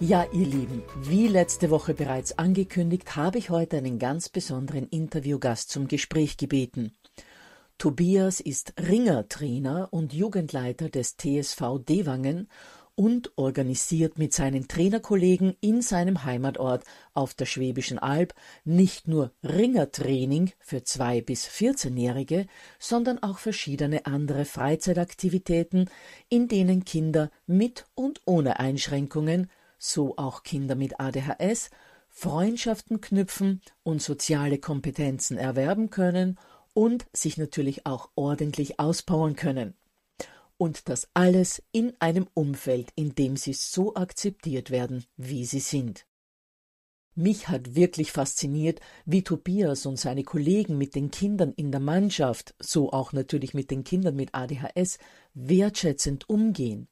Ja, ihr Lieben, wie letzte Woche bereits angekündigt, habe ich heute einen ganz besonderen Interviewgast zum Gespräch gebeten. Tobias ist Ringertrainer und Jugendleiter des TSV Dewangen und organisiert mit seinen Trainerkollegen in seinem Heimatort auf der Schwäbischen Alb nicht nur Ringertraining für zwei bis 14-Jährige, sondern auch verschiedene andere Freizeitaktivitäten, in denen Kinder mit und ohne Einschränkungen so auch Kinder mit ADHS, Freundschaften knüpfen und soziale Kompetenzen erwerben können und sich natürlich auch ordentlich auspowern können. Und das alles in einem Umfeld, in dem sie so akzeptiert werden, wie sie sind. Mich hat wirklich fasziniert, wie Tobias und seine Kollegen mit den Kindern in der Mannschaft, so auch natürlich mit den Kindern mit ADHS, wertschätzend umgehen.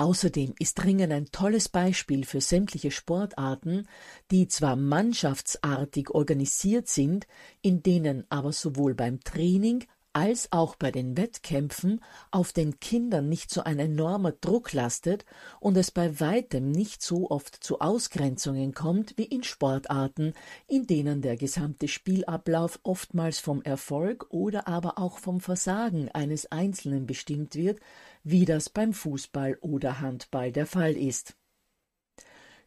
Außerdem ist Ringen ein tolles Beispiel für sämtliche Sportarten, die zwar mannschaftsartig organisiert sind, in denen aber sowohl beim Training als auch bei den Wettkämpfen auf den Kindern nicht so ein enormer Druck lastet und es bei weitem nicht so oft zu Ausgrenzungen kommt wie in Sportarten, in denen der gesamte Spielablauf oftmals vom Erfolg oder aber auch vom Versagen eines Einzelnen bestimmt wird, wie das beim Fußball oder Handball der Fall ist.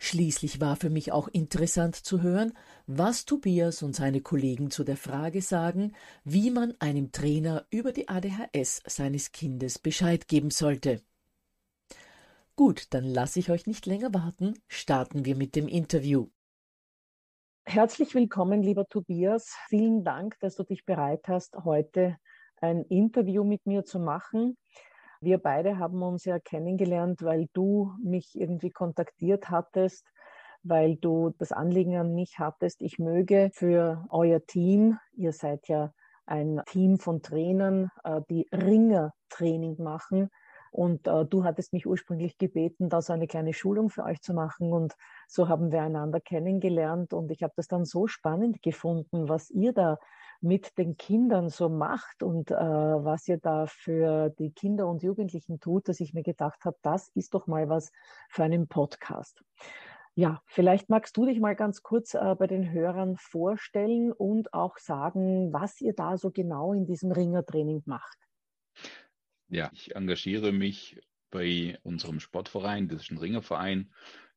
Schließlich war für mich auch interessant zu hören, was Tobias und seine Kollegen zu der Frage sagen, wie man einem Trainer über die ADHS seines Kindes Bescheid geben sollte. Gut, dann lasse ich euch nicht länger warten, starten wir mit dem Interview. Herzlich willkommen, lieber Tobias. Vielen Dank, dass du dich bereit hast, heute ein Interview mit mir zu machen. Wir beide haben uns ja kennengelernt, weil du mich irgendwie kontaktiert hattest, weil du das Anliegen an mich hattest, ich möge für euer Team, ihr seid ja ein Team von Trainern, äh, die Ringertraining machen. Und äh, du hattest mich ursprünglich gebeten, da so eine kleine Schulung für euch zu machen. Und so haben wir einander kennengelernt. Und ich habe das dann so spannend gefunden, was ihr da mit den Kindern so macht und äh, was ihr da für die Kinder und Jugendlichen tut, dass ich mir gedacht habe, das ist doch mal was für einen Podcast. Ja, vielleicht magst du dich mal ganz kurz äh, bei den Hörern vorstellen und auch sagen, was ihr da so genau in diesem Ringertraining macht. Ja, ich engagiere mich bei unserem Sportverein, das ist ein Ringerverein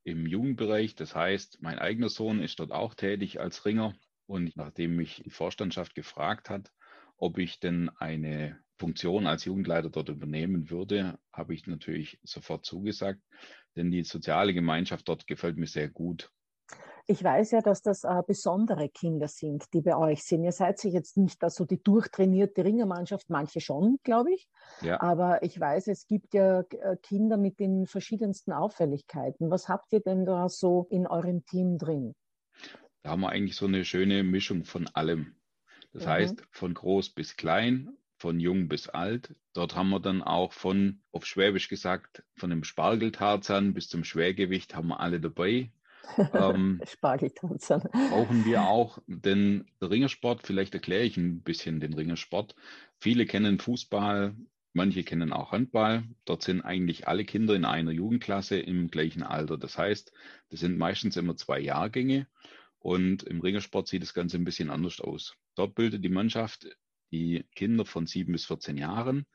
im Jugendbereich. Das heißt, mein eigener Sohn ist dort auch tätig als Ringer und nachdem mich die Vorstandschaft gefragt hat, ob ich denn eine Funktion als Jugendleiter dort übernehmen würde, habe ich natürlich sofort zugesagt, denn die soziale Gemeinschaft dort gefällt mir sehr gut. Ich weiß ja, dass das äh, besondere Kinder sind, die bei euch sind. Ihr seid sich jetzt nicht so die durchtrainierte Ringermannschaft, manche schon, glaube ich. Ja. Aber ich weiß, es gibt ja äh, Kinder mit den verschiedensten Auffälligkeiten. Was habt ihr denn da so in eurem Team drin? Da haben wir eigentlich so eine schöne Mischung von allem. Das mhm. heißt, von groß bis klein, von jung bis alt. Dort haben wir dann auch von, auf Schwäbisch gesagt, von dem Spargeltarzan bis zum Schwergewicht haben wir alle dabei. ähm, Spargeltarzan. Brauchen wir auch den Ringersport. Vielleicht erkläre ich ein bisschen den Ringersport. Viele kennen Fußball, manche kennen auch Handball. Dort sind eigentlich alle Kinder in einer Jugendklasse im gleichen Alter. Das heißt, das sind meistens immer zwei Jahrgänge. Und im Ringersport sieht das Ganze ein bisschen anders aus. Dort bildet die Mannschaft die Kinder von sieben bis 14 Jahren,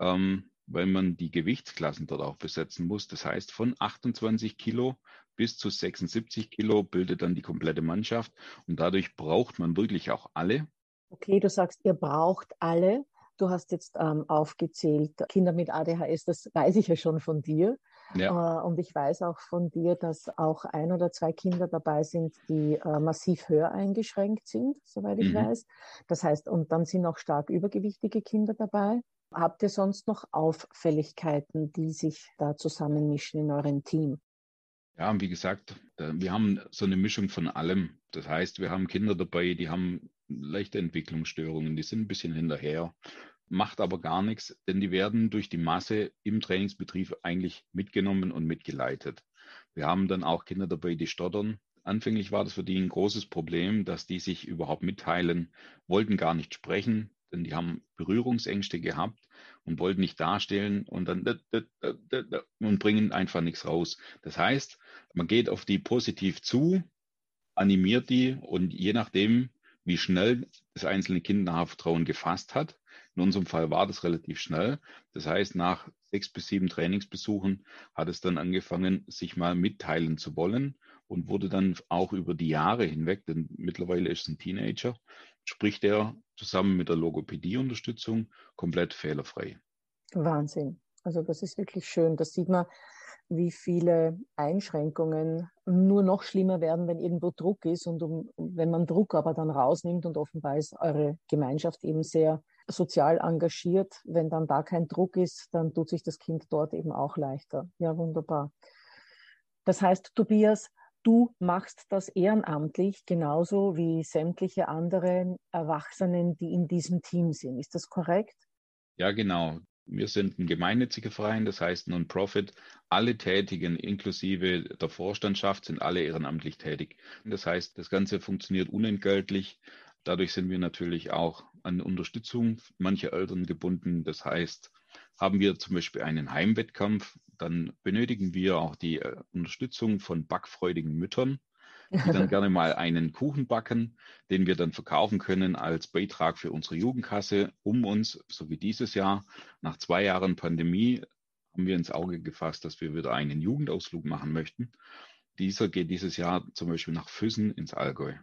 ähm, weil man die Gewichtsklassen dort auch besetzen muss. Das heißt, von 28 Kilo bis zu 76 Kilo bildet dann die komplette Mannschaft. Und dadurch braucht man wirklich auch alle. Okay, du sagst, ihr braucht alle. Du hast jetzt ähm, aufgezählt, Kinder mit ADHS, das weiß ich ja schon von dir. Ja. Äh, und ich weiß auch von dir, dass auch ein oder zwei Kinder dabei sind, die äh, massiv höher eingeschränkt sind, soweit ich mhm. weiß. Das heißt, und dann sind auch stark übergewichtige Kinder dabei. Habt ihr sonst noch Auffälligkeiten, die sich da zusammenmischen in eurem Team? Ja, wie gesagt, wir haben so eine Mischung von allem. Das heißt, wir haben Kinder dabei, die haben leichte Entwicklungsstörungen, die sind ein bisschen hinterher macht aber gar nichts, denn die werden durch die Masse im Trainingsbetrieb eigentlich mitgenommen und mitgeleitet. Wir haben dann auch Kinder dabei, die stottern. Anfänglich war das für die ein großes Problem, dass die sich überhaupt mitteilen, wollten gar nicht sprechen, denn die haben Berührungsängste gehabt und wollten nicht darstellen und dann und bringen einfach nichts raus. Das heißt, man geht auf die positiv zu, animiert die und je nachdem, wie schnell das einzelne Kind Vertrauen gefasst hat, in unserem Fall war das relativ schnell. Das heißt, nach sechs bis sieben Trainingsbesuchen hat es dann angefangen, sich mal mitteilen zu wollen und wurde dann auch über die Jahre hinweg, denn mittlerweile ist es ein Teenager, spricht er zusammen mit der Logopädie-Unterstützung komplett fehlerfrei. Wahnsinn. Also das ist wirklich schön. Das sieht man, wie viele Einschränkungen nur noch schlimmer werden, wenn irgendwo Druck ist und um, wenn man Druck aber dann rausnimmt und offenbar ist eure Gemeinschaft eben sehr sozial engagiert. Wenn dann da kein Druck ist, dann tut sich das Kind dort eben auch leichter. Ja, wunderbar. Das heißt, Tobias, du machst das ehrenamtlich genauso wie sämtliche anderen Erwachsenen, die in diesem Team sind. Ist das korrekt? Ja, genau. Wir sind ein gemeinnütziger Verein, das heißt Non-Profit. Alle Tätigen, inklusive der Vorstandschaft, sind alle ehrenamtlich tätig. Das heißt, das Ganze funktioniert unentgeltlich. Dadurch sind wir natürlich auch an Unterstützung mancher Eltern gebunden. Das heißt, haben wir zum Beispiel einen Heimwettkampf, dann benötigen wir auch die äh, Unterstützung von backfreudigen Müttern, die dann gerne mal einen Kuchen backen, den wir dann verkaufen können als Beitrag für unsere Jugendkasse, um uns, so wie dieses Jahr, nach zwei Jahren Pandemie, haben wir ins Auge gefasst, dass wir wieder einen Jugendausflug machen möchten. Dieser geht dieses Jahr zum Beispiel nach Füssen ins Allgäu.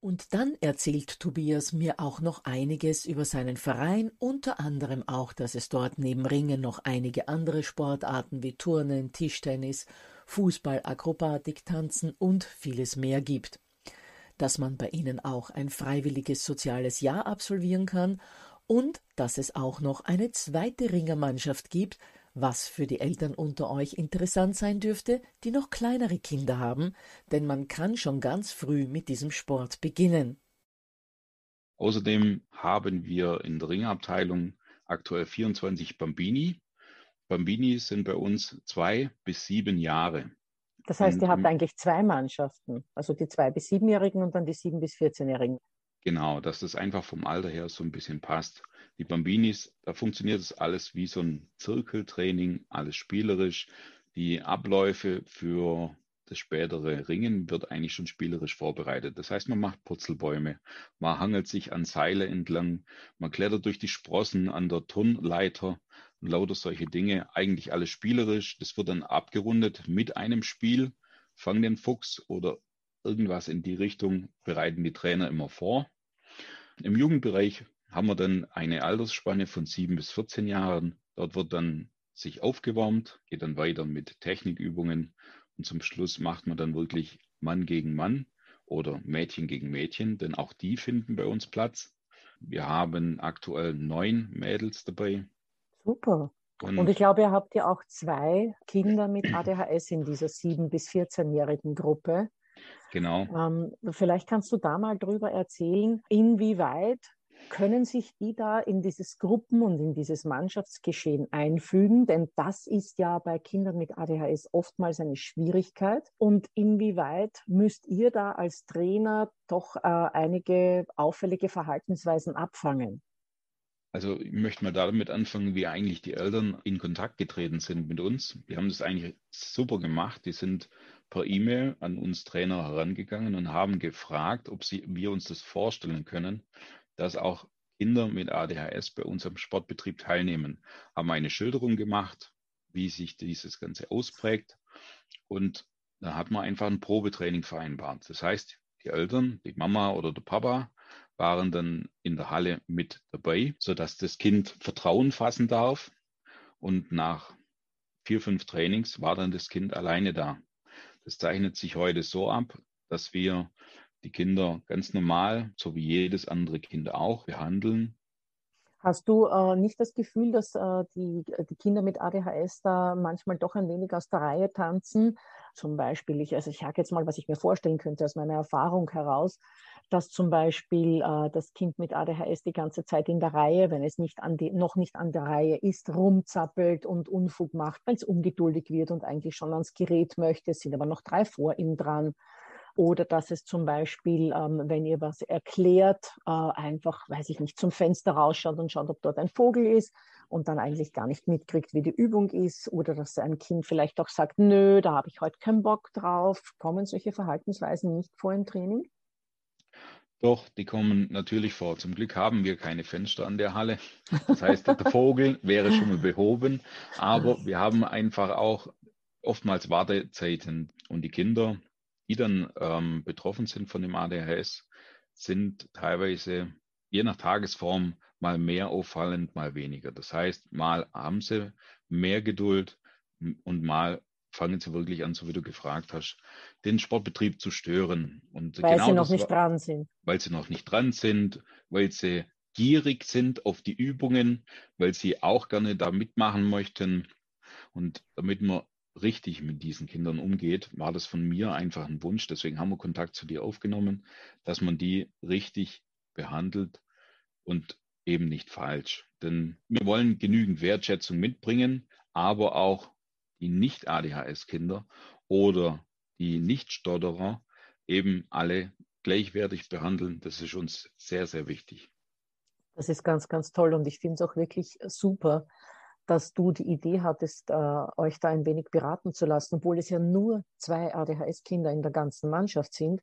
Und dann erzählt Tobias mir auch noch einiges über seinen Verein, unter anderem auch, dass es dort neben Ringen noch einige andere Sportarten wie Turnen, Tischtennis, Fußball, Akrobatik, Tanzen und vieles mehr gibt. Dass man bei ihnen auch ein freiwilliges soziales Jahr absolvieren kann und dass es auch noch eine zweite Ringermannschaft gibt, was für die Eltern unter euch interessant sein dürfte, die noch kleinere Kinder haben, denn man kann schon ganz früh mit diesem Sport beginnen. Außerdem haben wir in der Ringabteilung aktuell 24 Bambini. Bambini sind bei uns zwei bis sieben Jahre. Das heißt, und, ihr habt eigentlich zwei Mannschaften, also die zwei bis siebenjährigen und dann die sieben bis vierzehnjährigen. Genau, dass das einfach vom Alter her so ein bisschen passt. Die Bambinis, da funktioniert es alles wie so ein Zirkeltraining, alles spielerisch. Die Abläufe für das spätere Ringen wird eigentlich schon spielerisch vorbereitet. Das heißt, man macht Purzelbäume, man hangelt sich an Seile entlang, man klettert durch die Sprossen an der Turnleiter und lauter solche Dinge. Eigentlich alles spielerisch. Das wird dann abgerundet mit einem Spiel. Fang den Fuchs oder irgendwas in die Richtung bereiten die Trainer immer vor. Im Jugendbereich haben wir dann eine Altersspanne von sieben bis 14 Jahren. Dort wird dann sich aufgewärmt, geht dann weiter mit Technikübungen Und zum Schluss macht man dann wirklich Mann gegen Mann oder Mädchen gegen Mädchen, denn auch die finden bei uns Platz. Wir haben aktuell neun Mädels dabei. Super. Und, und ich glaube, ihr habt ja auch zwei Kinder mit ADHS in dieser 7- bis 14-jährigen Gruppe. Genau. Ähm, vielleicht kannst du da mal drüber erzählen, inwieweit können sich die da in dieses Gruppen- und in dieses Mannschaftsgeschehen einfügen? Denn das ist ja bei Kindern mit ADHS oftmals eine Schwierigkeit. Und inwieweit müsst ihr da als Trainer doch äh, einige auffällige Verhaltensweisen abfangen? Also ich möchte mal damit anfangen, wie eigentlich die Eltern in Kontakt getreten sind mit uns. Die haben das eigentlich super gemacht. Die sind per E-Mail an uns Trainer herangegangen und haben gefragt, ob sie, wir uns das vorstellen können, dass auch Kinder mit ADHS bei unserem Sportbetrieb teilnehmen, haben eine Schilderung gemacht, wie sich dieses Ganze ausprägt. Und da hat man einfach ein Probetraining vereinbart. Das heißt, die Eltern, die Mama oder der Papa waren dann in der Halle mit dabei, sodass das Kind Vertrauen fassen darf. Und nach vier, fünf Trainings war dann das Kind alleine da. Das zeichnet sich heute so ab, dass wir die Kinder ganz normal, so wie jedes andere Kind auch, behandeln. Hast du äh, nicht das Gefühl, dass äh, die, die Kinder mit ADHS da manchmal doch ein wenig aus der Reihe tanzen? Zum Beispiel, ich, also ich sage jetzt mal, was ich mir vorstellen könnte aus meiner Erfahrung heraus, dass zum Beispiel äh, das Kind mit ADHS die ganze Zeit in der Reihe, wenn es nicht an die, noch nicht an der Reihe ist, rumzappelt und Unfug macht, weil es ungeduldig wird und eigentlich schon ans Gerät möchte. Es sind aber noch drei vor ihm dran oder dass es zum Beispiel, ähm, wenn ihr was erklärt, äh, einfach, weiß ich nicht, zum Fenster rausschaut und schaut, ob dort ein Vogel ist und dann eigentlich gar nicht mitkriegt, wie die Übung ist oder dass ein Kind vielleicht auch sagt, nö, da habe ich heute keinen Bock drauf. Kommen solche Verhaltensweisen nicht vor im Training? Doch, die kommen natürlich vor. Zum Glück haben wir keine Fenster an der Halle. Das heißt, der Vogel wäre schon mal behoben. Aber wir haben einfach auch oftmals Wartezeiten. Und die Kinder die dann ähm, betroffen sind von dem ADHS, sind teilweise je nach Tagesform mal mehr auffallend, mal weniger. Das heißt, mal haben sie mehr Geduld und mal fangen sie wirklich an, so wie du gefragt hast, den Sportbetrieb zu stören. Und weil genau sie noch nicht dran sind. Weil sie noch nicht dran sind, weil sie gierig sind auf die Übungen, weil sie auch gerne da mitmachen möchten. Und damit man richtig mit diesen Kindern umgeht, war das von mir einfach ein Wunsch. Deswegen haben wir Kontakt zu dir aufgenommen, dass man die richtig behandelt und eben nicht falsch. Denn wir wollen genügend Wertschätzung mitbringen, aber auch die Nicht-ADHS-Kinder oder die Nicht-Stotterer eben alle gleichwertig behandeln. Das ist uns sehr, sehr wichtig. Das ist ganz, ganz toll und ich finde es auch wirklich super, dass du die Idee hattest, äh, euch da ein wenig beraten zu lassen, obwohl es ja nur zwei ADHS-Kinder in der ganzen Mannschaft sind.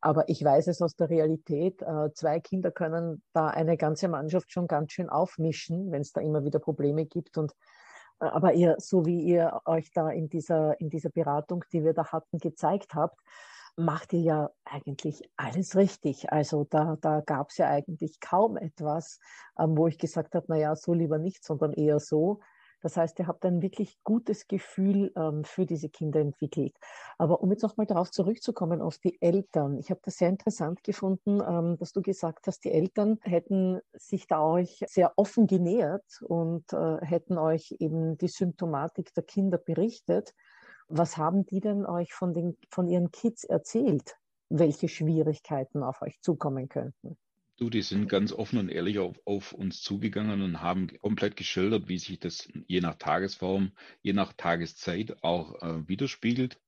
Aber ich weiß es aus der Realität, äh, zwei Kinder können da eine ganze Mannschaft schon ganz schön aufmischen, wenn es da immer wieder Probleme gibt. Und äh, aber ihr, so wie ihr euch da in dieser, in dieser Beratung, die wir da hatten, gezeigt habt, macht ihr ja eigentlich alles richtig. Also da, da gab es ja eigentlich kaum etwas, ähm, wo ich gesagt habe, na ja, so lieber nicht, sondern eher so. Das heißt, ihr habt ein wirklich gutes Gefühl ähm, für diese Kinder entwickelt. Aber um jetzt nochmal darauf zurückzukommen, auf die Eltern. Ich habe das sehr interessant gefunden, ähm, dass du gesagt hast, die Eltern hätten sich da euch sehr offen genähert und äh, hätten euch eben die Symptomatik der Kinder berichtet. Was haben die denn euch von, den, von ihren Kids erzählt, welche Schwierigkeiten auf euch zukommen könnten? Du, die sind ganz offen und ehrlich auf, auf, uns zugegangen und haben komplett geschildert, wie sich das je nach Tagesform, je nach Tageszeit auch äh, widerspiegelt.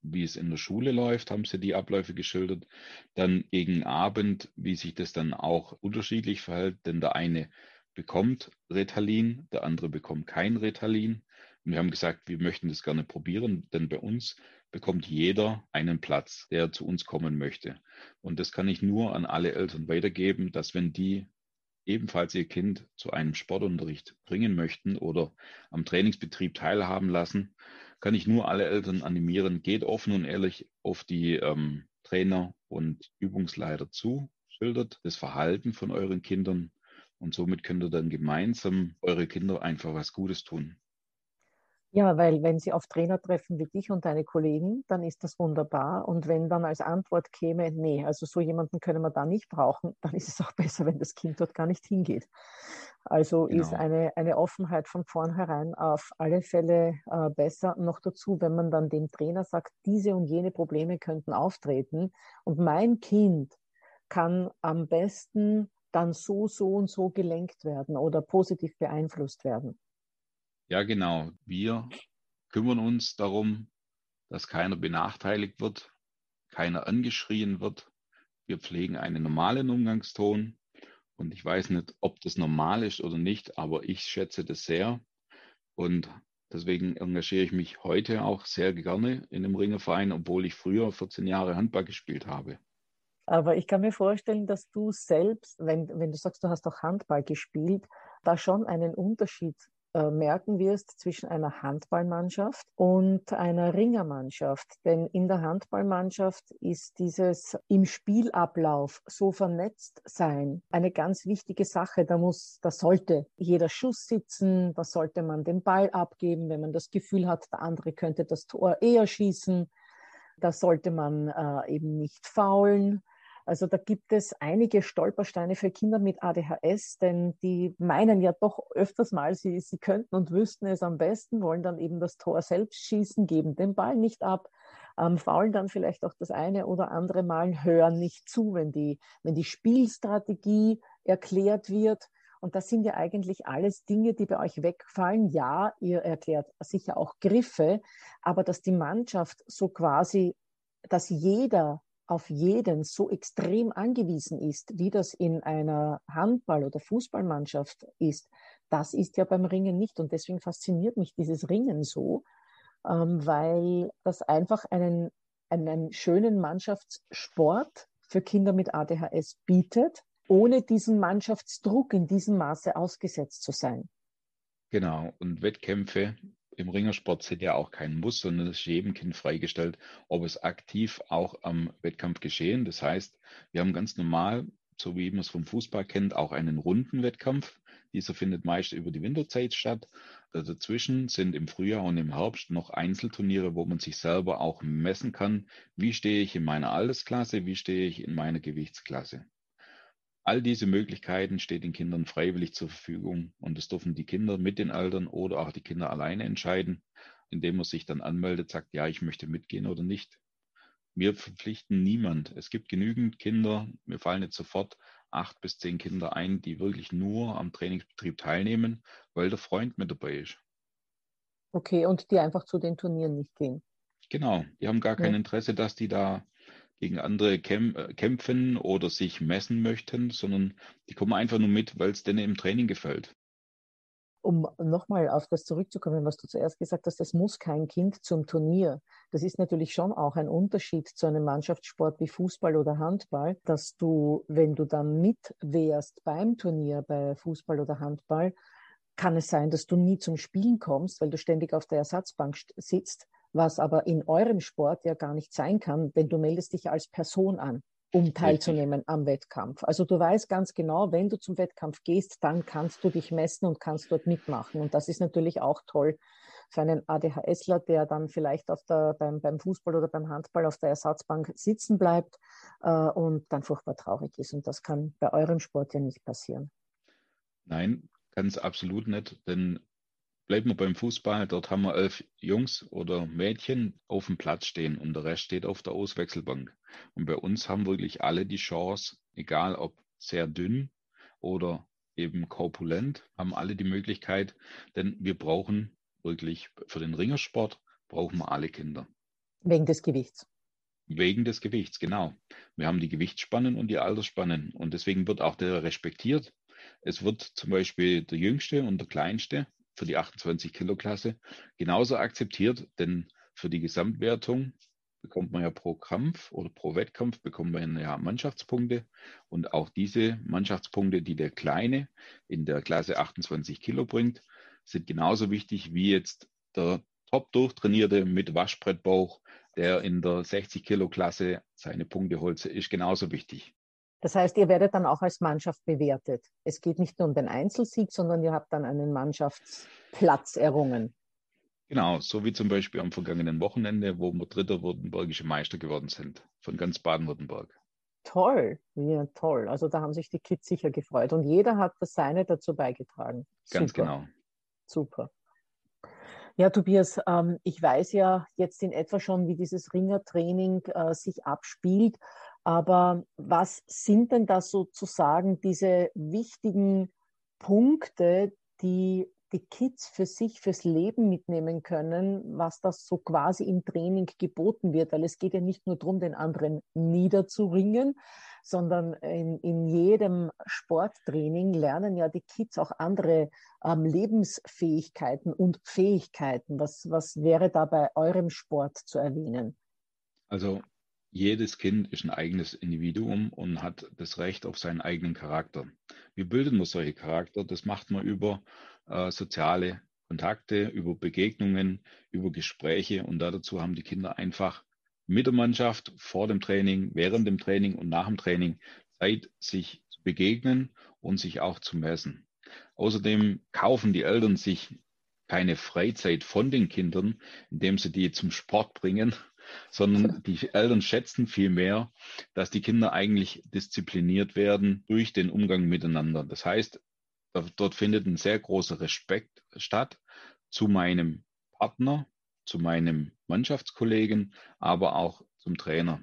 Wie es in der Schule läuft, haben sie die Abläufe geschildert. Dann gegen Abend, wie sich das dann auch unterschiedlich verhält, denn der eine bekommt Retalin, der andere bekommt kein Retalin. Und wir haben gesagt, wir möchten das gerne probieren, denn bei uns bekommt jeder einen Platz, der zu uns kommen möchte. Und das kann ich nur an alle Eltern weitergeben, dass wenn die ebenfalls ihr Kind zu einem Sportunterricht bringen möchten oder am Trainingsbetrieb teilhaben lassen, kann ich nur alle Eltern animieren, geht offen und ehrlich auf die ähm, Trainer und Übungsleiter zu, schildert das Verhalten von euren Kindern und somit könnt ihr dann gemeinsam eure Kinder einfach was Gutes tun. Ja, weil wenn sie auf Trainer treffen wie dich und deine Kollegen, dann ist das wunderbar. Und wenn dann als Antwort käme, nee, also so jemanden können wir da nicht brauchen, dann ist es auch besser, wenn das Kind dort gar nicht hingeht. Also genau. ist eine, eine Offenheit von vornherein auf alle Fälle äh, besser. Noch dazu, wenn man dann dem Trainer sagt, diese und jene Probleme könnten auftreten und mein Kind kann am besten dann so, so und so gelenkt werden oder positiv beeinflusst werden. Ja, genau. Wir kümmern uns darum, dass keiner benachteiligt wird, keiner angeschrien wird. Wir pflegen einen normalen Umgangston. Und ich weiß nicht, ob das normal ist oder nicht, aber ich schätze das sehr. Und deswegen engagiere ich mich heute auch sehr gerne in einem Ringerverein, obwohl ich früher 14 Jahre Handball gespielt habe. Aber ich kann mir vorstellen, dass du selbst, wenn, wenn du sagst, du hast auch Handball gespielt, da schon einen Unterschied äh, merken wirst zwischen einer Handballmannschaft und einer Ringermannschaft. Denn in der Handballmannschaft ist dieses im Spielablauf so vernetzt sein eine ganz wichtige Sache. Da muss, da sollte jeder Schuss sitzen, da sollte man den Ball abgeben, wenn man das Gefühl hat, der andere könnte das Tor eher schießen. Da sollte man äh, eben nicht faulen. Also da gibt es einige Stolpersteine für Kinder mit ADHS, denn die meinen ja doch öfters mal, sie, sie könnten und wüssten es am besten, wollen dann eben das Tor selbst schießen, geben den Ball nicht ab, ähm, faulen dann vielleicht auch das eine oder andere Mal, hören nicht zu, wenn die, wenn die Spielstrategie erklärt wird. Und das sind ja eigentlich alles Dinge, die bei euch wegfallen. Ja, ihr erklärt sicher auch Griffe, aber dass die Mannschaft so quasi, dass jeder auf jeden so extrem angewiesen ist, wie das in einer Handball- oder Fußballmannschaft ist, das ist ja beim Ringen nicht. Und deswegen fasziniert mich dieses Ringen so, ähm, weil das einfach einen, einen schönen Mannschaftssport für Kinder mit ADHS bietet, ohne diesen Mannschaftsdruck in diesem Maße ausgesetzt zu sein. Genau, und Wettkämpfe im Ringersport sind ja auch kein Muss, sondern es ist jedem Kind freigestellt, ob es aktiv auch am Wettkampf geschehen. Das heißt, wir haben ganz normal, so wie man es vom Fußball kennt, auch einen runden Wettkampf. Dieser findet meist über die Winterzeit statt. Dazwischen sind im Frühjahr und im Herbst noch Einzelturniere, wo man sich selber auch messen kann, wie stehe ich in meiner Altersklasse, wie stehe ich in meiner Gewichtsklasse. All diese Möglichkeiten stehen den Kindern freiwillig zur Verfügung und das dürfen die Kinder mit den Eltern oder auch die Kinder alleine entscheiden, indem man sich dann anmeldet, sagt, ja, ich möchte mitgehen oder nicht. Wir verpflichten niemand. Es gibt genügend Kinder, mir fallen jetzt sofort acht bis zehn Kinder ein, die wirklich nur am Trainingsbetrieb teilnehmen, weil der Freund mit dabei ist. Okay, und die einfach zu den Turnieren nicht gehen. Genau, die haben gar kein Interesse, dass die da gegen andere äh, kämpfen oder sich messen möchten, sondern die kommen einfach nur mit, weil es denen im Training gefällt. Um nochmal auf das zurückzukommen, was du zuerst gesagt hast, es muss kein Kind zum Turnier. Das ist natürlich schon auch ein Unterschied zu einem Mannschaftssport wie Fußball oder Handball, dass du, wenn du dann mitwehrst beim Turnier bei Fußball oder Handball, kann es sein, dass du nie zum Spielen kommst, weil du ständig auf der Ersatzbank sitzt was aber in eurem Sport ja gar nicht sein kann, denn du meldest dich als Person an, um teilzunehmen Richtig. am Wettkampf. Also du weißt ganz genau, wenn du zum Wettkampf gehst, dann kannst du dich messen und kannst dort mitmachen. Und das ist natürlich auch toll für einen ADHSler, der dann vielleicht auf der, beim, beim Fußball oder beim Handball auf der Ersatzbank sitzen bleibt äh, und dann furchtbar traurig ist. Und das kann bei eurem Sport ja nicht passieren. Nein, ganz absolut nicht, denn Bleiben wir beim Fußball. Dort haben wir elf Jungs oder Mädchen auf dem Platz stehen und der Rest steht auf der Auswechselbank. Und bei uns haben wirklich alle die Chance, egal ob sehr dünn oder eben korpulent, haben alle die Möglichkeit, denn wir brauchen wirklich für den Ringersport brauchen wir alle Kinder. Wegen des Gewichts. Wegen des Gewichts, genau. Wir haben die Gewichtsspannen und die Altersspannen und deswegen wird auch der respektiert. Es wird zum Beispiel der Jüngste und der Kleinste für die 28 Kilo Klasse genauso akzeptiert, denn für die Gesamtwertung bekommt man ja pro Kampf oder pro Wettkampf bekommt man ja Mannschaftspunkte und auch diese Mannschaftspunkte, die der Kleine in der Klasse 28 Kilo bringt, sind genauso wichtig wie jetzt der top durchtrainierte mit Waschbrettbauch, der in der 60 Kilo Klasse seine Punkte holt, ist genauso wichtig. Das heißt, ihr werdet dann auch als Mannschaft bewertet. Es geht nicht nur um den Einzelsieg, sondern ihr habt dann einen Mannschaftsplatz errungen. Genau, so wie zum Beispiel am vergangenen Wochenende, wo wir dritter württembergische Meister geworden sind, von ganz Baden-Württemberg. Toll, ja, toll. Also da haben sich die Kids sicher gefreut und jeder hat das Seine dazu beigetragen. Ganz Super. genau. Super. Ja, Tobias, ähm, ich weiß ja jetzt in etwa schon, wie dieses Ringertraining äh, sich abspielt. Aber was sind denn da sozusagen diese wichtigen Punkte, die die Kids für sich, fürs Leben mitnehmen können, was das so quasi im Training geboten wird. Weil es geht ja nicht nur darum, den anderen niederzuringen, sondern in, in jedem Sporttraining lernen ja die Kids auch andere ähm, Lebensfähigkeiten und Fähigkeiten. Was, was wäre da bei eurem Sport zu erwähnen? Also jedes Kind ist ein eigenes Individuum und hat das Recht auf seinen eigenen Charakter. Wie bilden wir solche Charakter? Das macht man über äh, soziale Kontakte, über Begegnungen, über Gespräche und dazu haben die Kinder einfach mit der Mannschaft vor dem Training, während dem Training und nach dem Training Zeit, sich zu begegnen und sich auch zu messen. Außerdem kaufen die Eltern sich keine Freizeit von den Kindern, indem sie die zum Sport bringen, sondern die Eltern schätzen vielmehr, dass die Kinder eigentlich diszipliniert werden durch den Umgang miteinander. Das heißt, dort findet ein sehr großer Respekt statt zu meinem Partner, zu meinem Mannschaftskollegen, aber auch zum Trainer,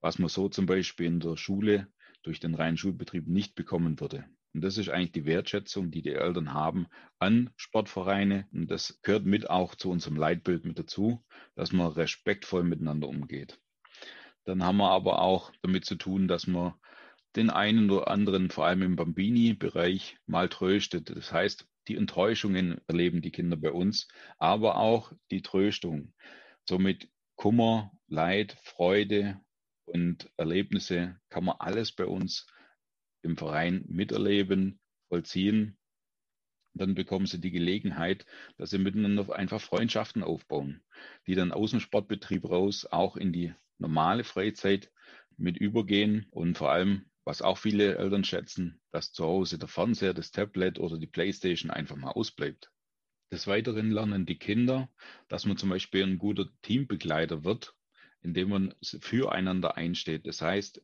was man so zum Beispiel in der Schule durch den reinen Schulbetrieb nicht bekommen würde. Und das ist eigentlich die Wertschätzung, die die Eltern haben an Sportvereine. Und das gehört mit auch zu unserem Leitbild mit dazu, dass man respektvoll miteinander umgeht. Dann haben wir aber auch damit zu tun, dass man den einen oder anderen, vor allem im Bambini-Bereich, mal tröstet. Das heißt, die Enttäuschungen erleben die Kinder bei uns, aber auch die Tröstung. Somit Kummer, Leid, Freude und Erlebnisse kann man alles bei uns im Verein miterleben, vollziehen. Dann bekommen sie die Gelegenheit, dass sie miteinander einfach Freundschaften aufbauen, die dann aus dem Sportbetrieb raus auch in die normale Freizeit mit übergehen und vor allem was auch viele Eltern schätzen, dass zu Hause der Fernseher, das Tablet oder die Playstation einfach mal ausbleibt. Des Weiteren lernen die Kinder, dass man zum Beispiel ein guter Teambegleiter wird, indem man füreinander einsteht. Das heißt,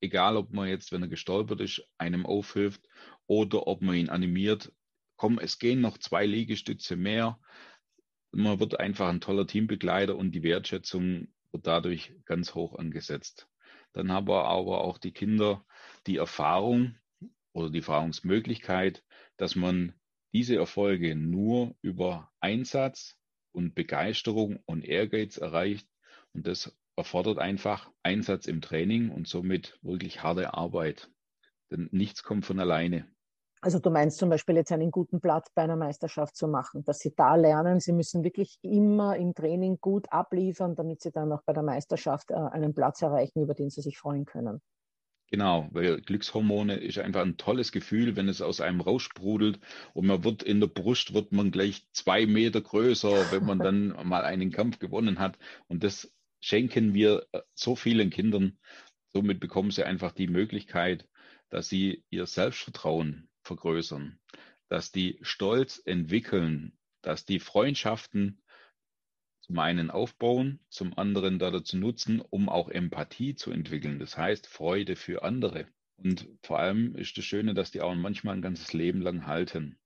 egal ob man jetzt, wenn er gestolpert ist, einem aufhilft oder ob man ihn animiert, komm, es gehen noch zwei Liegestütze mehr. Man wird einfach ein toller Teambegleiter und die Wertschätzung wird dadurch ganz hoch angesetzt. Dann haben wir aber auch die Kinder die Erfahrung oder die Erfahrungsmöglichkeit, dass man diese Erfolge nur über Einsatz und Begeisterung und Ehrgeiz erreicht. Und das erfordert einfach Einsatz im Training und somit wirklich harte Arbeit. Denn nichts kommt von alleine. Also du meinst zum Beispiel jetzt einen guten Platz bei einer Meisterschaft zu machen, dass sie da lernen, sie müssen wirklich immer im Training gut abliefern, damit sie dann auch bei der Meisterschaft äh, einen Platz erreichen, über den sie sich freuen können. Genau, weil Glückshormone ist einfach ein tolles Gefühl, wenn es aus einem raussprudelt und man wird in der Brust, wird man gleich zwei Meter größer, wenn man dann mal einen Kampf gewonnen hat. Und das schenken wir äh, so vielen Kindern. Somit bekommen sie einfach die Möglichkeit, dass sie ihr Selbstvertrauen vergrößern, dass die Stolz entwickeln, dass die Freundschaften zum einen aufbauen, zum anderen dazu nutzen, um auch Empathie zu entwickeln. Das heißt Freude für andere. Und vor allem ist das Schöne, dass die auch manchmal ein ganzes Leben lang halten.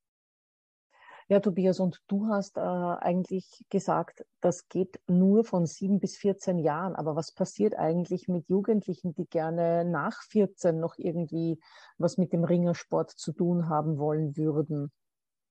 Ja, Tobias, und du hast äh, eigentlich gesagt, das geht nur von sieben bis 14 Jahren. Aber was passiert eigentlich mit Jugendlichen, die gerne nach 14 noch irgendwie was mit dem Ringersport zu tun haben wollen würden?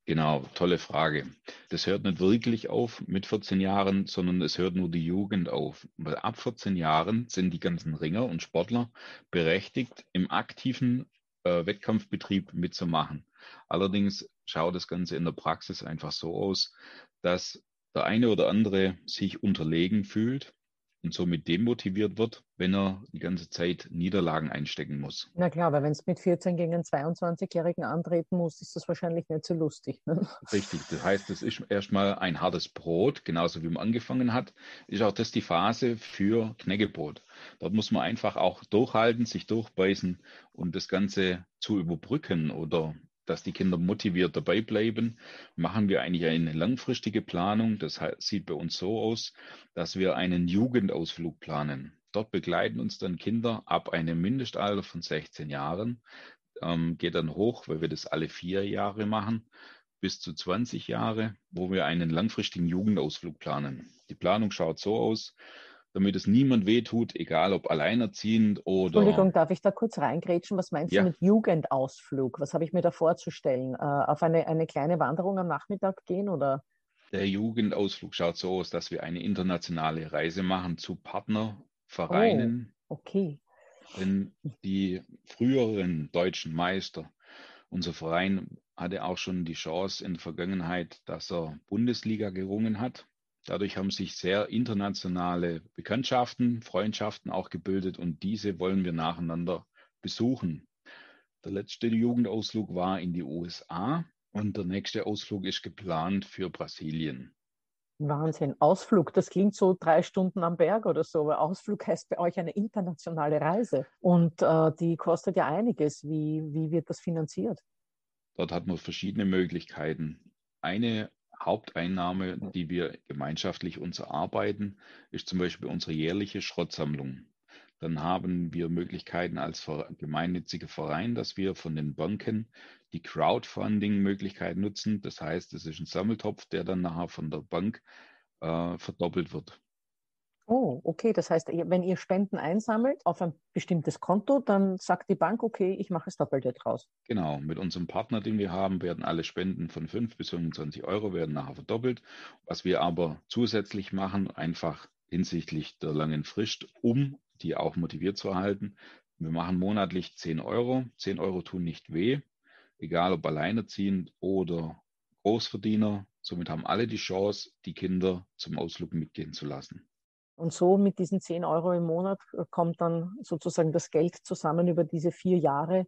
Genau, tolle Frage. Das hört nicht wirklich auf mit 14 Jahren, sondern es hört nur die Jugend auf. Weil ab 14 Jahren sind die ganzen Ringer und Sportler berechtigt, im aktiven äh, Wettkampfbetrieb mitzumachen. Allerdings schaut das Ganze in der Praxis einfach so aus, dass der eine oder andere sich unterlegen fühlt und somit demotiviert wird, wenn er die ganze Zeit Niederlagen einstecken muss. Na klar, weil wenn es mit 14 gegen einen 22-Jährigen antreten muss, ist das wahrscheinlich nicht so lustig. Ne? Richtig, das heißt, es ist erstmal ein hartes Brot, genauso wie man angefangen hat, ist auch das die Phase für Knäckebrot. Dort muss man einfach auch durchhalten, sich durchbeißen und das Ganze zu überbrücken oder dass die Kinder motiviert dabei bleiben, machen wir eigentlich eine langfristige Planung. Das sieht bei uns so aus, dass wir einen Jugendausflug planen. Dort begleiten uns dann Kinder ab einem Mindestalter von 16 Jahren, ähm, geht dann hoch, weil wir das alle vier Jahre machen, bis zu 20 Jahre, wo wir einen langfristigen Jugendausflug planen. Die Planung schaut so aus, damit es niemand wehtut, egal ob alleinerziehend oder. Entschuldigung, darf ich da kurz reingrätschen? Was meinst ja. du mit Jugendausflug? Was habe ich mir da vorzustellen? Äh, auf eine, eine kleine Wanderung am Nachmittag gehen oder? Der Jugendausflug schaut so aus, dass wir eine internationale Reise machen zu Partnervereinen. Oh, okay. Denn die früheren deutschen Meister, unser Verein hatte auch schon die Chance in der Vergangenheit, dass er Bundesliga gerungen hat. Dadurch haben sich sehr internationale Bekanntschaften, Freundschaften auch gebildet und diese wollen wir nacheinander besuchen. Der letzte Jugendausflug war in die USA und der nächste Ausflug ist geplant für Brasilien. Wahnsinn. Ausflug, das klingt so drei Stunden am Berg oder so, aber Ausflug heißt bei euch eine internationale Reise und äh, die kostet ja einiges. Wie, wie wird das finanziert? Dort hat man verschiedene Möglichkeiten. Eine Haupteinnahme, die wir gemeinschaftlich uns erarbeiten, ist zum Beispiel unsere jährliche Schrottsammlung. Dann haben wir Möglichkeiten als gemeinnütziger Verein, dass wir von den Banken die Crowdfunding-Möglichkeit nutzen. Das heißt, es ist ein Sammeltopf, der dann nachher von der Bank äh, verdoppelt wird. Oh, okay. Das heißt, wenn ihr Spenden einsammelt auf ein bestimmtes Konto, dann sagt die Bank, okay, ich mache es Doppelte draus. Genau. Mit unserem Partner, den wir haben, werden alle Spenden von 5 bis 25 Euro werden nachher verdoppelt. Was wir aber zusätzlich machen, einfach hinsichtlich der langen Frist, um die auch motiviert zu erhalten. Wir machen monatlich 10 Euro. 10 Euro tun nicht weh, egal ob alleinerziehend oder Großverdiener. Somit haben alle die Chance, die Kinder zum Ausflug mitgehen zu lassen. Und so mit diesen 10 Euro im Monat äh, kommt dann sozusagen das Geld zusammen über diese vier Jahre,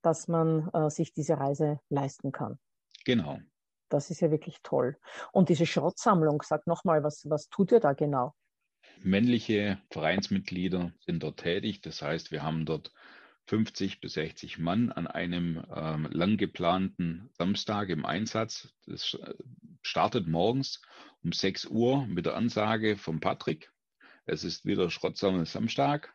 dass man äh, sich diese Reise leisten kann. Genau. Das ist ja wirklich toll. Und diese Schrottsammlung, sag nochmal, was, was tut ihr da genau? Männliche Vereinsmitglieder sind dort tätig. Das heißt, wir haben dort 50 bis 60 Mann an einem ähm, lang geplanten Samstag im Einsatz. Das äh, startet morgens um 6 Uhr mit der Ansage von Patrick. Es ist wieder Schrottsammel Samstag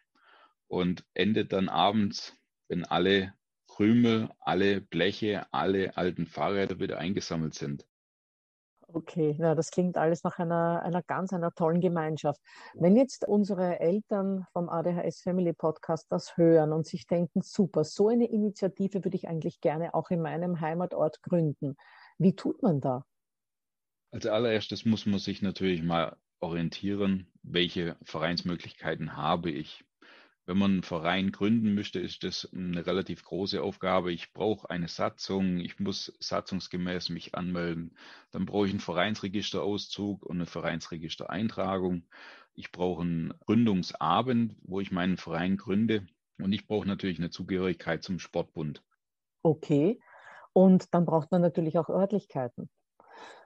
und endet dann abends, wenn alle Krümel, alle Bleche, alle alten Fahrräder wieder eingesammelt sind. Okay, ja, das klingt alles nach einer, einer ganz, einer tollen Gemeinschaft. Wenn jetzt unsere Eltern vom ADHS Family Podcast das hören und sich denken, super, so eine Initiative würde ich eigentlich gerne auch in meinem Heimatort gründen. Wie tut man da? Als allererstes muss man sich natürlich mal orientieren, welche Vereinsmöglichkeiten habe ich. Wenn man einen Verein gründen möchte, ist das eine relativ große Aufgabe. Ich brauche eine Satzung, ich muss satzungsgemäß mich anmelden. Dann brauche ich einen Vereinsregisterauszug und eine Vereinsregistereintragung. Ich brauche einen Gründungsabend, wo ich meinen Verein gründe. Und ich brauche natürlich eine Zugehörigkeit zum Sportbund. Okay. Und dann braucht man natürlich auch Örtlichkeiten.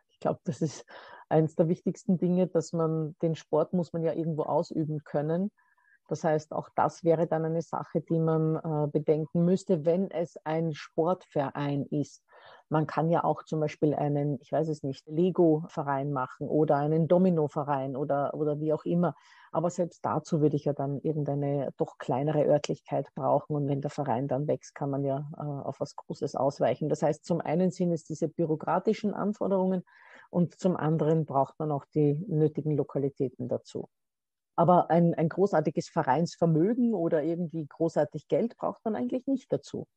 Ich glaube, das ist eines der wichtigsten Dinge, dass man den Sport muss man ja irgendwo ausüben können. Das heißt, auch das wäre dann eine Sache, die man äh, bedenken müsste, wenn es ein Sportverein ist. Man kann ja auch zum Beispiel einen, ich weiß es nicht, Lego-Verein machen oder einen Domino-Verein oder, oder wie auch immer. Aber selbst dazu würde ich ja dann irgendeine doch kleinere Örtlichkeit brauchen. Und wenn der Verein dann wächst, kann man ja äh, auf was Großes ausweichen. Das heißt, zum einen sind es diese bürokratischen Anforderungen und zum anderen braucht man auch die nötigen Lokalitäten dazu. Aber ein, ein großartiges Vereinsvermögen oder irgendwie großartig Geld braucht man eigentlich nicht dazu.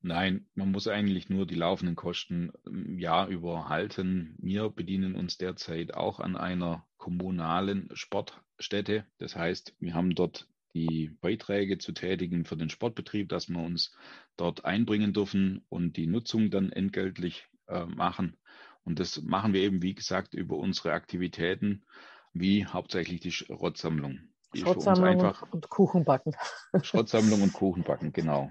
Nein, man muss eigentlich nur die laufenden Kosten im Jahr über halten. Wir bedienen uns derzeit auch an einer kommunalen Sportstätte. Das heißt, wir haben dort die Beiträge zu tätigen für den Sportbetrieb, dass wir uns dort einbringen dürfen und die Nutzung dann entgeltlich äh, machen. Und das machen wir eben, wie gesagt, über unsere Aktivitäten wie hauptsächlich die Schrottsammlung. Die Schrottsammlung einfach und Kuchenbacken. Schrottsammlung und Kuchenbacken, genau.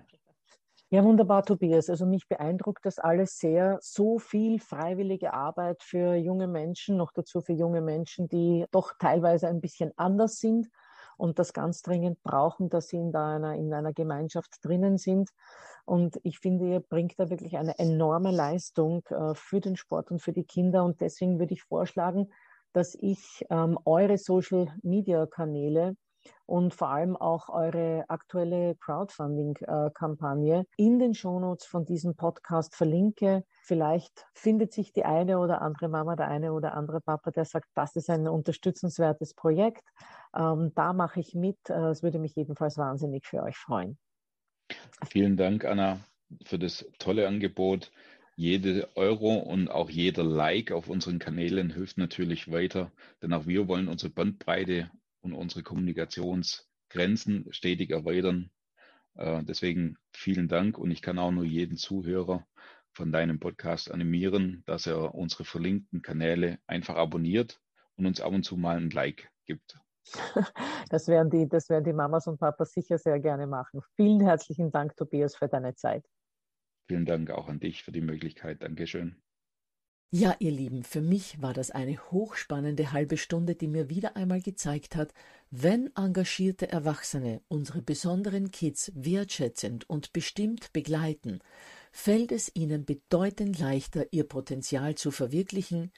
Ja, wunderbar, Tobias. Also mich beeindruckt das alles sehr. So viel freiwillige Arbeit für junge Menschen, noch dazu für junge Menschen, die doch teilweise ein bisschen anders sind und das ganz dringend brauchen, dass sie in, einer, in einer Gemeinschaft drinnen sind. Und ich finde, ihr bringt da wirklich eine enorme Leistung äh, für den Sport und für die Kinder. Und deswegen würde ich vorschlagen, dass ich ähm, eure Social-Media-Kanäle und vor allem auch eure aktuelle Crowdfunding-Kampagne in den Shownotes von diesem Podcast verlinke. Vielleicht findet sich die eine oder andere Mama, der eine oder andere Papa, der sagt, das ist ein unterstützenswertes Projekt. Ähm, da mache ich mit. Äh, es würde mich jedenfalls wahnsinnig für euch freuen. Vielen Dank, Anna, für das tolle Angebot. Jede Euro und auch jeder Like auf unseren Kanälen hilft natürlich weiter, denn auch wir wollen unsere Bandbreite und unsere Kommunikationsgrenzen stetig erweitern. Äh, deswegen vielen Dank und ich kann auch nur jeden Zuhörer von deinem Podcast animieren, dass er unsere verlinkten Kanäle einfach abonniert und uns ab und zu mal ein Like gibt. Das werden die, das werden die Mamas und Papas sicher sehr gerne machen. Vielen herzlichen Dank, Tobias, für deine Zeit. Vielen Dank auch an dich für die Möglichkeit. Dankeschön. Ja, ihr Lieben, für mich war das eine hochspannende halbe Stunde, die mir wieder einmal gezeigt hat, wenn engagierte Erwachsene unsere besonderen Kids wertschätzend und bestimmt begleiten, fällt es ihnen bedeutend leichter, ihr Potenzial zu verwirklichen,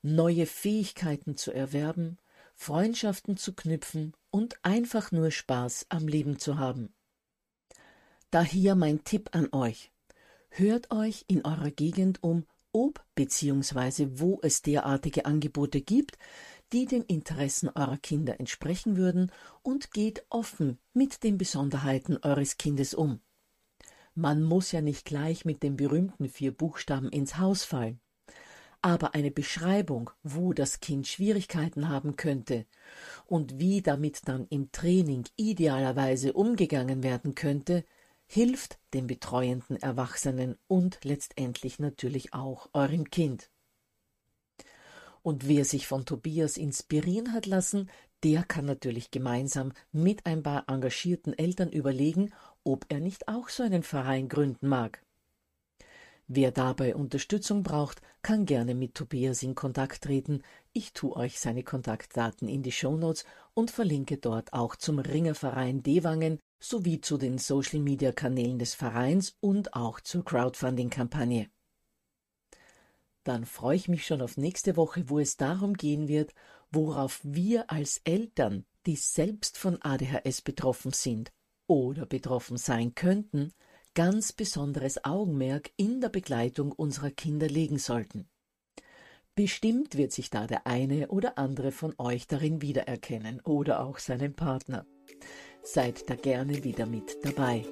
neue Fähigkeiten zu erwerben, Freundschaften zu knüpfen und einfach nur Spaß am Leben zu haben. Daher mein Tipp an euch. Hört euch in eurer Gegend um ob bzw. wo es derartige Angebote gibt, die den Interessen eurer Kinder entsprechen würden und geht offen mit den Besonderheiten eures Kindes um. Man muss ja nicht gleich mit den berühmten vier Buchstaben ins Haus fallen. Aber eine Beschreibung, wo das Kind Schwierigkeiten haben könnte und wie damit dann im Training idealerweise umgegangen werden könnte, hilft dem betreuenden Erwachsenen und letztendlich natürlich auch eurem Kind. Und wer sich von Tobias inspirieren hat lassen, der kann natürlich gemeinsam mit ein paar engagierten Eltern überlegen, ob er nicht auch so einen Verein gründen mag. Wer dabei Unterstützung braucht, kann gerne mit Tobias in Kontakt treten. Ich tue euch seine Kontaktdaten in die Shownotes und verlinke dort auch zum Ringerverein Dewangen, sowie zu den Social-Media-Kanälen des Vereins und auch zur Crowdfunding-Kampagne. Dann freue ich mich schon auf nächste Woche, wo es darum gehen wird, worauf wir als Eltern, die selbst von ADHS betroffen sind oder betroffen sein könnten, ganz besonderes Augenmerk in der Begleitung unserer Kinder legen sollten. Bestimmt wird sich da der eine oder andere von euch darin wiedererkennen oder auch seinen Partner. Seid da gerne wieder mit dabei.